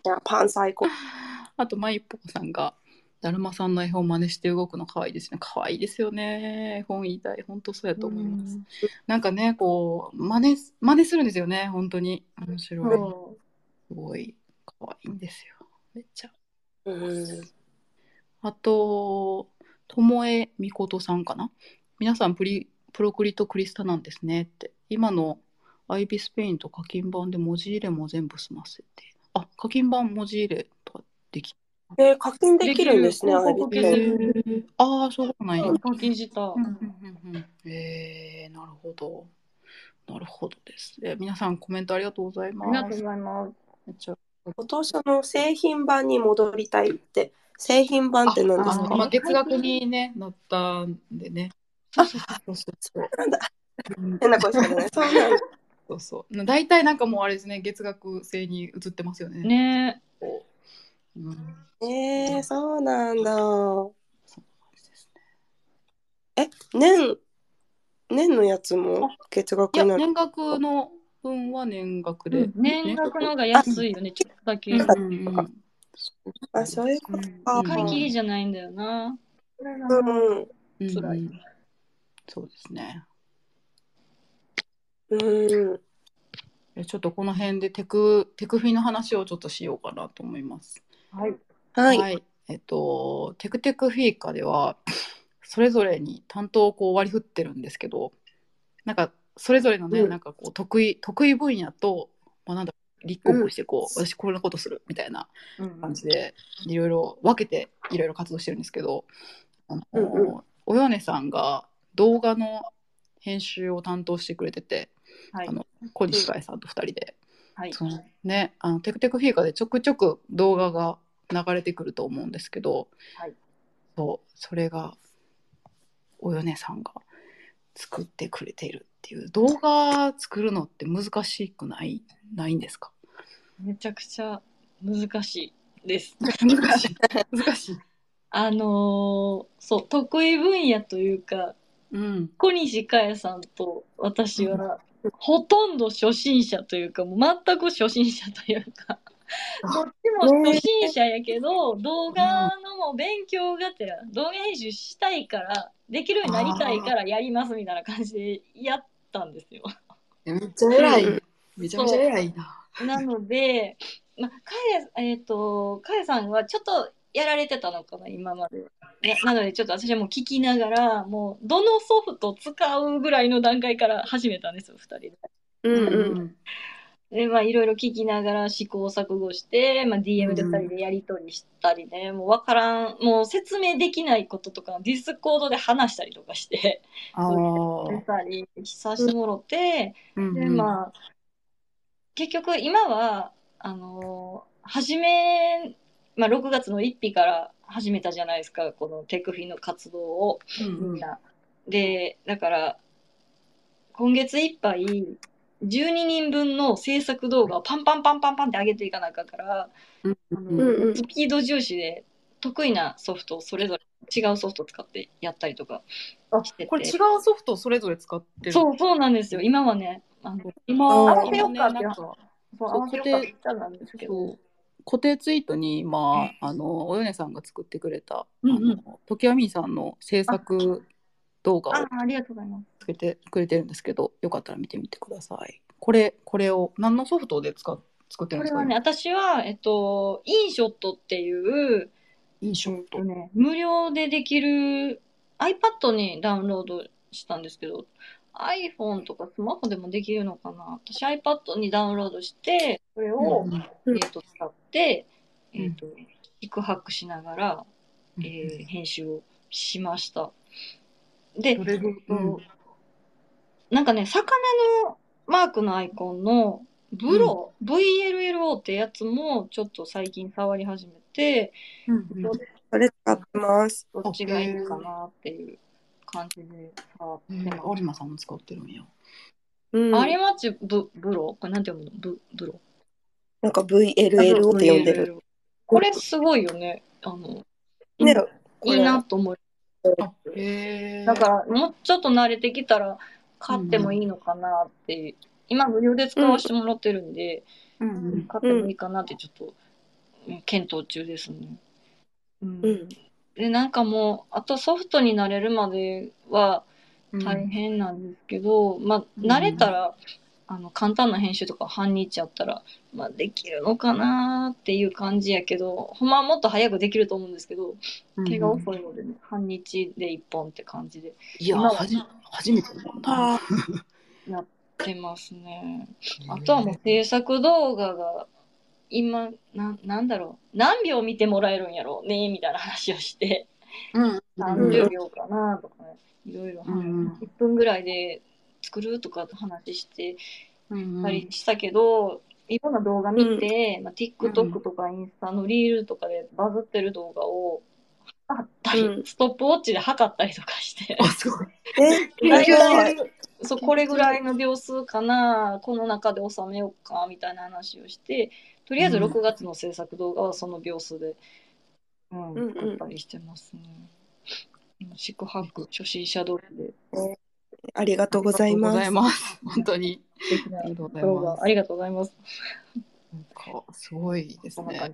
や、パン最高。あと、まいっぽこさんが、だるまさんの絵本真似して動くの可愛いですね。可愛いですよね。絵本言いたい。本当そうやと思います。なんかね、こう、真似す、真似するんですよね。本当に。面白い。そすごい可愛いんですよ。めっちゃ。うん。あと、ともえみことさんかな。皆さんプリ、プロクリとクリスタなんですねって。今のアイビスペインと課金版で文字入れも全部済ませて。あ、課金版文字入れとかできえー課金できるんですね、ああ、そうなんや。う。課金した。えー、なるほど。なるほどです。え皆さんコメントありがとうございまありがとうす。ございます。めっちゃ今年の製品版に戻りたいって、製品版って何ですか？まあ、月額にね、なったんでね。あそうそうそう。なんだうん変な声しか出ない。そうなんだ。そうそう。大体なんかもうあれですね、月額制に移ってますよね。ねうん、えー、そうなんだ。え、年、年のやつも月額いや、になる？年額の分は年額で。年額の方が安いよね、ちょっとだけ。うんうんあ、そういうことか。うん買い切りじゃないんだよな。うん。うん辛いそうですね。うん。えちょっとこの辺でテクテクフィの話をちょっとしようかなと思います。はい。はい。えっと、テクテクフィーカでは、それぞれに担当をこう割り振ってるんですけど、なんか、それぞれのね、うん。なんかこう、得意、得意分野と、まあ、なんだ立候補してこう、私こんなことするみたいな感じで、いろいろ分けて、いろいろ活動してるんですけど、あの、うんうおよねさんが動画の編集を担当してくれてて、はい。あ。の小西かえさんと2人で、はい。そのね、あのテクテクフィーカでちょくちょく動画が流れてくると思うんですけど、はい。そうそれがおよねさんが作ってくれているっていう。動画作るのって難しくない？ないんですか？めちゃくちゃ難しいです。<laughs> 難しい。<laughs> 難しい。あのーそう、得意分野というか、うん、小西かやさんと私は、ほとんど初心者というか、もう全く初心者というか、どっちも初心者やけど、動画のもう勉強がてら、動画編集したいから、できるようになりたいからやりますみたいな感じでやったんですよ。めっちゃ偉いうんめちゃめちゃ偉いな。なので、まあ、かえ、えっ、と、かえさんはちょっとやられてたのかな、今まで。ね、なので、ちょっと私はもう聞きながら、もう、どのソフト使うぐらいの段階から始めたんですよ、二人で。うんうん。で、まあ、いろいろ聞きながら試行錯誤して、まあ、DM で二人でやり取りしたりね、もうわからん、もう説明できないこととか、ディスコードで話したりとかして、ああ、したりさせてもろて、で、うんうん。まあ、結局今は、あのー初め、まあ、6月の1日から始めたじゃないですか、このテクフィの活動を。うん。みんな。で、だから、今月いっぱい、12人分の制作動画をパンパンパンパンパンって上げていかなあかんから、うんうんうん。うんスピード重視で得意なソフトをそれぞれ違うソフトを使ってやったりとかあしてて。これ違うソフトをそれぞれ使ってるそう、そうなんですよ。今はね、あの今合わせようかって。固定ツイートに、まあ、あのおよねさんが作ってくれた、うんうん。あの時はみーさんの制作動画をあありがとうございます。つけてくれてるんですけど、よかったら見てみてください。これ、これを何のソフトで使っ作ってるんですか？これはね、私は、えっと、インショットっていう、印象とえっと。ね、無料でできる iPad にダウンロードしたんですけど、iPhone とかスマホでもできるのかな？私 iPad にダウンロードして、それを、うんうんえっと、使って、うんえっと、キックハックしながら、うんえー編集をしました。で、うんなんかね、魚のマークのアイコンのブロ、VLLO ってやつもちょっと最近触り始めて、うんどそれ使ってます。どっちがいいかなっていう感じで触ってうんます。有馬さんも使ってるんや。うん。有馬町ブブロこれなんて読むの？ブブロなんか VLLO って呼んでる。。これすごいよね。あの、ね、いいなと思う。あ、へえ。だから、もうちょっと慣れてきたら買ってもいいのかなって、今無料で使わせてもらってるんで、うんうん買ってもいいかなってちょっと、うん検討中ですね。うんうん。で、なんかもう、あとソフトになれるまではうん大変なんですけど、まあ、慣れたら、あの、簡単な編集とか半日やったら、まあ、できるのかなっていう感じやけど、ほんまはもっと早くできると思うんですけど、手が遅いのでね、半日で一本って感じで。いや、今ははじ初めてだ <laughs> やってますね。あとはもう制作動画が、今、ななんだろう、何秒見てもらえるんやろうね、みたいな話をして、うん。30秒かなとかね、いろいろ、うん1分ぐらいで作るとか話してうんたりしたけど、いろんな動画見て、まあ、TikTok とかインスタのリールとかでバズってる動画を測ったり、うんストップウォッチで測ったりとかして、あ、すごい。<laughs> そうこれぐらいの秒数かな、この中で収めようかみたいな話をして、とりあえずうん6月の制作動画はその秒数で、うん、うんうん撮ったりしてますね。うん四苦八苦、初心者同士で。ありがとうございます。ありがとうございます。本当に。ありがとうござい動ます画、ありがとうございます。なんか、すごいですね。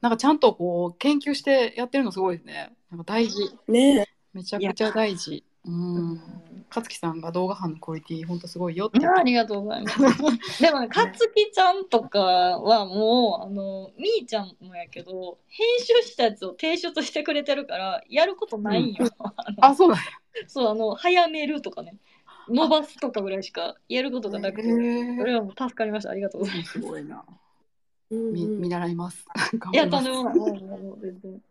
なんかちゃんとこう、研究してやってるのすごいですね。なんか大事。ねめちゃくちゃ大事。うん。勝木さんが動画班のクオリティ、本当すごいよってありがとうございます。<laughs> でもね、かつきちゃんとかはもう、あの、みーちゃんもやけど、編集したやつを提出してくれてるから、やることないんよ。あのあ、そうなんや。<laughs> そう、あの、早めるとかね、伸ばすとかぐらいしかやることがなくて、それはもう助かりました。ありがとうございます。すごいな。うんみ見習います。<laughs> 頑いや、とんでもない。もうもう全然。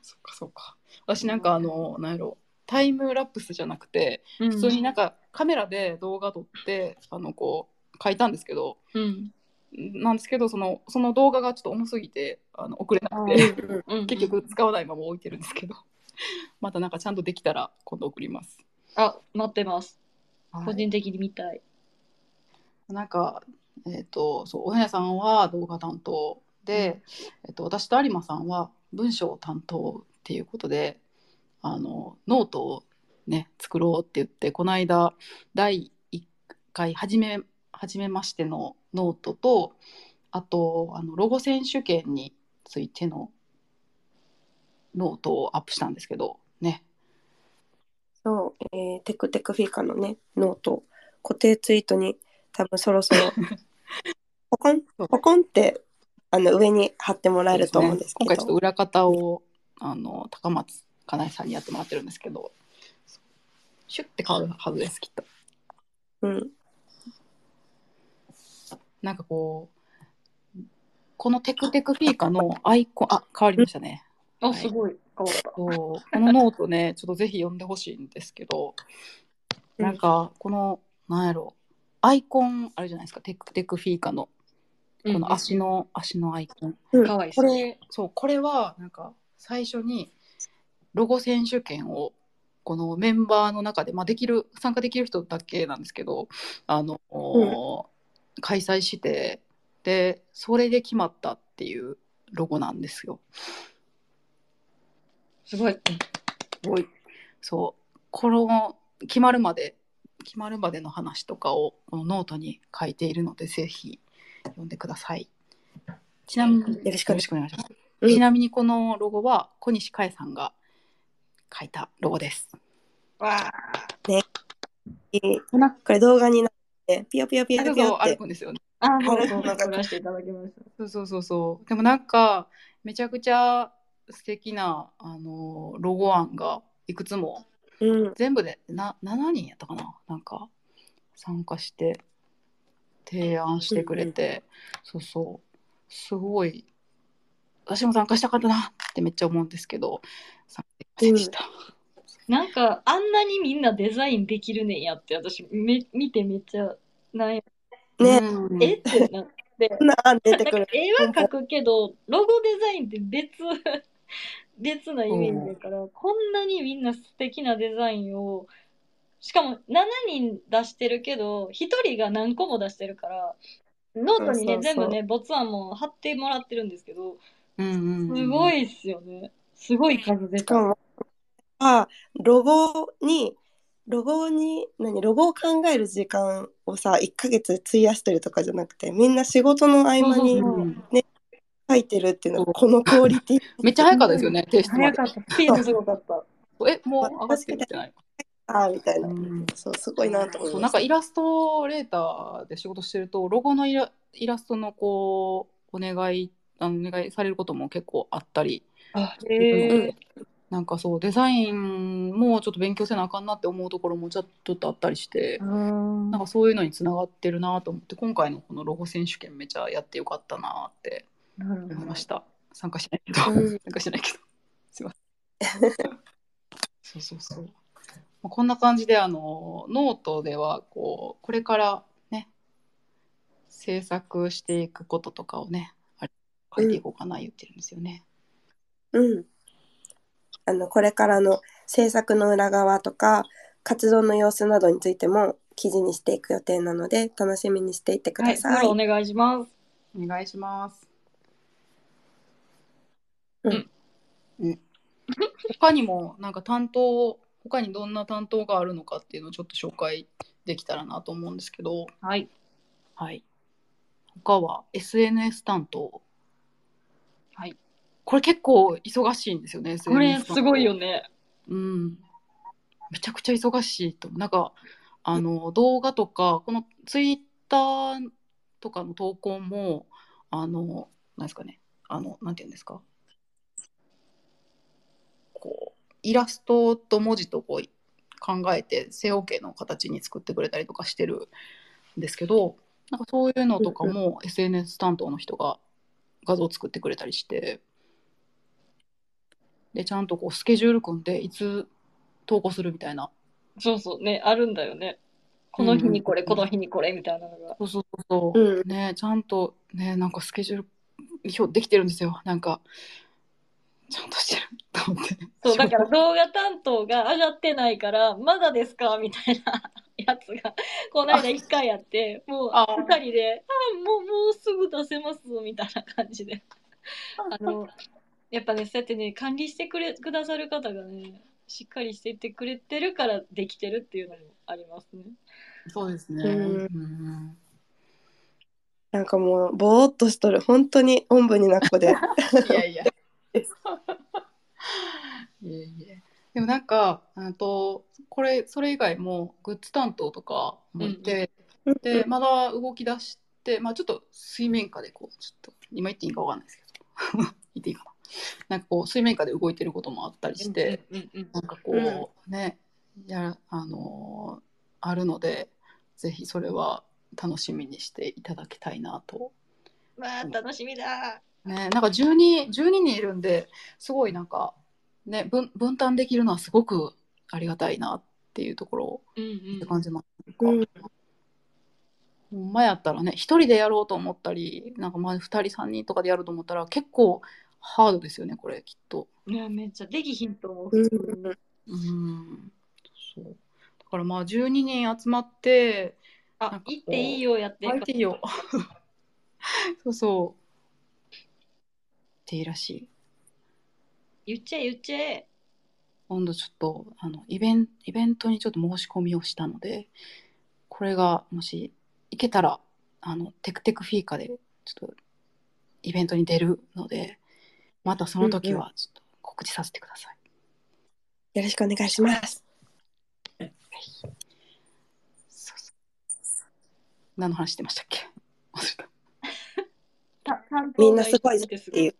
そっかそっか。私なんかあの、なんやろ、タイムラプスじゃなくて、普普通になんかカメラで動画撮って、あの、こう、書いたんですけど、うん。なんですけど、その、その動画がちょっと重すぎて、あの、送れなくあて、うんうん。<laughs> 結局使わないまま置いてるんですけど、<laughs> またなんかちゃんとできたら今度送ります。あ、待ってます。はい個人的に見たい。なんか、えっ、と、そう、お姉さんは動画担当で、えっ、と、私と有馬さんは文章担当っていうことで、あの、ノートをね、作ろうって言って、この間、第1回、はじめ、はじめましてのノートと、あと、あの、ロゴ選手権についてのノートをアップしたんですけど、ね。そう、えーテクテクフィーカのね、ノート、固定ツイートに多分そろそろ、<laughs> ポコン、ポコンってあの上に貼ってもらえると思うんですけ今回ちょっとど、裏方をあの高松かなえさんにやってもらってるんですけどシュッて変わるはずですきっと。うん、なんかこうこのテクテクフィーカのアイコンあ変わりましたねあ、はい。すごい。変わった。このノートね <laughs> ちょっとぜひ読んでほしいんですけどうん。なんかこのなんやろ。アイコンあるじゃないですか。テクテクフィーカの。この足の、足のアイコン。うん。かわいいこれそうこれはなんか最初にロゴ選手権をこのメンバーの中で、まあ、できる参加できる人だけなんですけどあの、開催してでそれで決まったっていうロゴなんですよ。すごい。すごいそうこの決まるまで決まるまでの話とかをこのノートに書いているのでぜひ読んでください。ちなみによろしくお願いします。うんちなみにこのロゴは小西佳恵さんが書いたロゴです。わあ。これ動画になって、ピヨピヨピヨピヨって。ですよね。あ。そうそうそうそう。でもなんかめちゃくちゃ素敵なあのロゴ案がいくつも。うん。全部でな7人やったかな？なんか参加して提案してくれて、そうそう。すごい。私も参加したかったな。ってめっちゃ思うんですけど。参加できません。なんか、あんなにみんなデザインできるねんやって、私、め見てめっちゃ、なんや、ね。うん。え？ってなって。<laughs> な案出てくる。なんか絵は描くけど、ロゴデザインって別、別なイメージだから、こんなにみんな素敵なデザインを、しかも7人出してるけど、1人が何個も出してるから、ノートにね、全部ね、没案も貼ってもらってるんですけど、うんうんうんすごいっすよね。すごい数出。したあ、ロゴに、ロゴに、何、ロゴを考える時間をさ、1ヶ月費やしてるとかじゃなくて、みんな仕事の合間にそうそううん書いてるっていうのが、このクオリティ。<laughs> めっちゃ早かったですよね <laughs> 提出早かった。スピードすごかった。えもう上がってるってないあみたいな。うんそう、すごいなと思いなんかイラストレーターで仕事してるとロゴのイライラストのこうお願いあのお願いされることも結構あったりあ、うんへえ。なんかそうデザインもちょっと勉強せなあかんなって思うところもちょっとあったりしてなんかそういうのにつながってるなと思って今回のこのロゴ選手権めちゃやってよかったなってなるました参加しないけど、うん参加しないけどすいませんそうそうそうまあこんな感じであのノートではこうこれからね制作していくこととかをね書いていこうかな言ってるんですよね。うん。あの、これからの制作の裏側とか、活動の様子などについても記事にしていく予定なので、楽しみにしていてくはい、ださい。フォローお願いします。お願いします。うんうん。他にもなんか担当他にどんな担当があるのかっていうのをちょっと紹介できたらなと思うんですけど、はい。はい。他は SNS 担当。はい。これ結構忙しいんですよね。これ SNS 担当すごいよ。ね。うん。めちゃくちゃ忙しいと思う。なんかあの動画とかこのツイッターとかの投稿もあのなんですかねあのなんていうんですかこうイラストと文字とこう考えて正方形の形に作ってくれたりとかしてるんですけどなんかそういうのとかも SNS 担当の人が画像を作ってくれたりしてでちゃんとこうスケジュール組んでいつ投稿するみたいなそうそうね、あるんだよね。この日にこれ、うんこの日にこれみたいなのが。そうそうそううん。ねちゃんとねなんかスケジュール表できてるんですよなんかちゃんとしてると思ってそう、だから動画担当が上がってないから、まだですか？みたいなやつが、この間一回やって、もうあ二人で、あ、もう、もうすぐ出せます、みたいな感じで。あの、やっぱね、そうやってね、管理してくれ、くださる方がね、しっかりしていってくれてるからできてるっていうのもありますね。そうですねうんうんなんかもう、ぼーっとしとる。本当におんぶになっこで。いやいや。<laughs> いえいえ。でもなんか、あと、これ、それ以外も、グッズ担当とかもいて、で、まだ動き出して、まあちょっと水面下で、こう、ちょっと、今言っていいかわかんないですけど、<laughs> 言っていいかな。なんかこう、水面下で動いてることもあったりして、うんうんなんかこう、ね、や、あのーあるので、ぜひそれは楽しみにしていただきたいなとうん。わあ、楽しみだ。ね、なんか 12, 12人いるんですごいなんか、ね、分分担できるのはすごくありがたいなっていうところうんうんって。感じます。うんほんまやったらね一人でやろうと思ったりなんかまあ2人3人とかでやると思ったら結構ハードですよねこれきっと。いや、めっちゃできひんと思う。うんうんそうだからまあ12人集まってあ行っていいよ、やって。相手よそうそうっていいらしい。言っちゃえ、言っちゃえ。今度ちょっとあのイベンイベントにちょっと申し込みをしたのでこれがもし行けたらあのテクテクフィーカでちょっとイベントに出るのでまたその時はちょっと告知させてください。よろしくお願いします。そうそう何の話してましたっけ？忘れた。<laughs> た担みんなすごいっていう。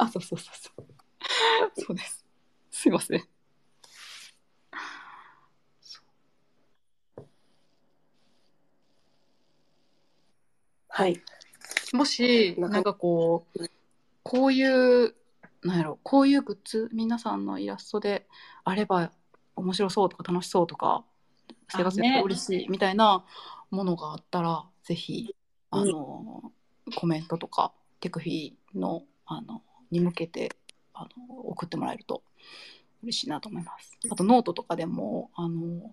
あ、そうそうそうそう。そうです。すいません。はい。もし、なんかこう、こういう、なんやろ、こういうグッズ、皆さんのイラストであれば面白そうとか楽しそうとか、生活やって嬉しいみたいなものがあったら、ぜひ、あの、コメントとか、テクフィの、あの、に向けて、あの、送ってもらえると嬉しいなと思います。あと、ノートとかでも、あの、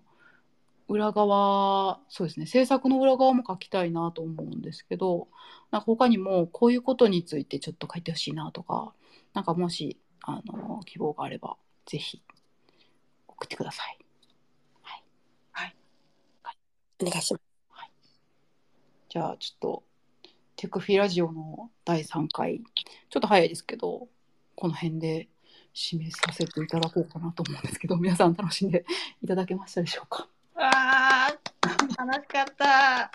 裏側、そうですね、制作の裏側も書きたいなと思うんですけど、なんか他にもこういうことについてちょっと書いてほしいなとか、なんかもし、あの、希望があれば、ぜひ送ってください。お願いします。じゃあちょっと、テクフィラジオの第3回、ちょっと早いですけど、この辺で締めさせていただこうかなと思うんですけど、皆さん楽しんでいただけましたでしょうか？わあ、楽しかった。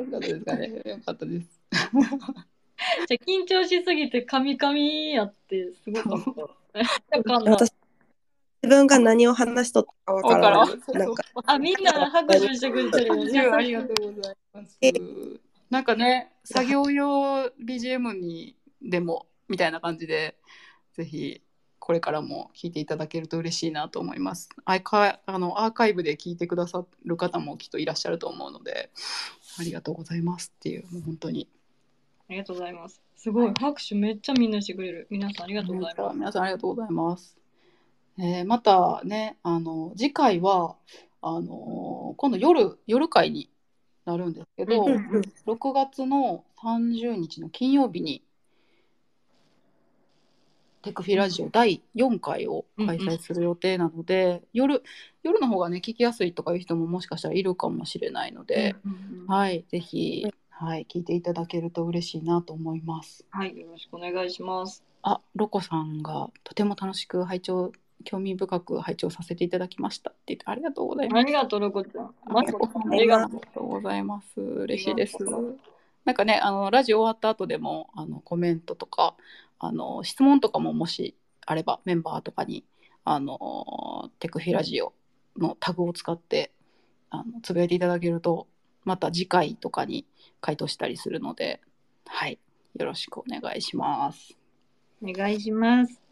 よかったですかね？よかったです。じゃあ緊張しすぎてカミカミやってすごかった。わかんない私、自分が何を話しとったかわからない。なんか、あ、みんな拍手してくれてる。ありがとうございます。なんかね、作業用 BGM にでもみたいな感じで、ぜひこれからも聞いていただけると嬉しいなと思います。アーカあのアーカイブで聞いてくださる方もきっといらっしゃると思うので、ありがとうございますっていう、もう本当に。ありがとうございます。すごい、拍手めっちゃみんなしてくれる。皆さんありがとうございます。皆さんありがとうございます。えーまたね、あの次回はあの今度夜夜会になるんですけど、うんうんうん6月の30日の金曜日にテクフィラジオ第4回を開催する予定なので、夜夜の方がね聞きやすいとかいう人ももしかしたらいるかもしれないので、うんうんはいぜひ、はい、聞いていただけると嬉しいなと思います。はい、よろしくお願いします。あ、ロコさんがとても楽しく拝聴興味深く拝聴させていただきましたって言ってありがとうございます。ありがとう、ロコちゃん。ありがとう。ございます。嬉しいです。なんかね、あのラジオ終わった後でもあのコメントとかあの質問とかももしあればメンバーとかにあのテクフィラジオのタグを使ってあのつぶやいていただけるとまた次回とかに回答したりするので、はい、よろしくお願いします。お願いします。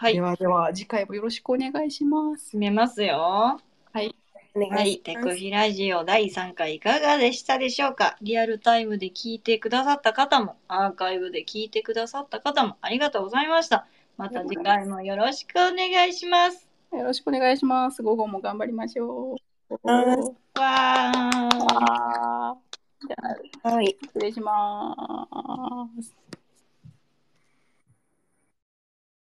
はいで、はでは次回もよろしくお願いします。進めますよ。はい。はい、お願いします。テクヒラジオ第3回いかがでしたでしょうか？リアルタイムで聞いてくださった方も、アーカイブで聞いてくださった方もありがとうございました。また次回もよろしくお願いします。よろしくお願いします。午後も頑張りましょう。はいわー。あーじゃあはい。失礼します。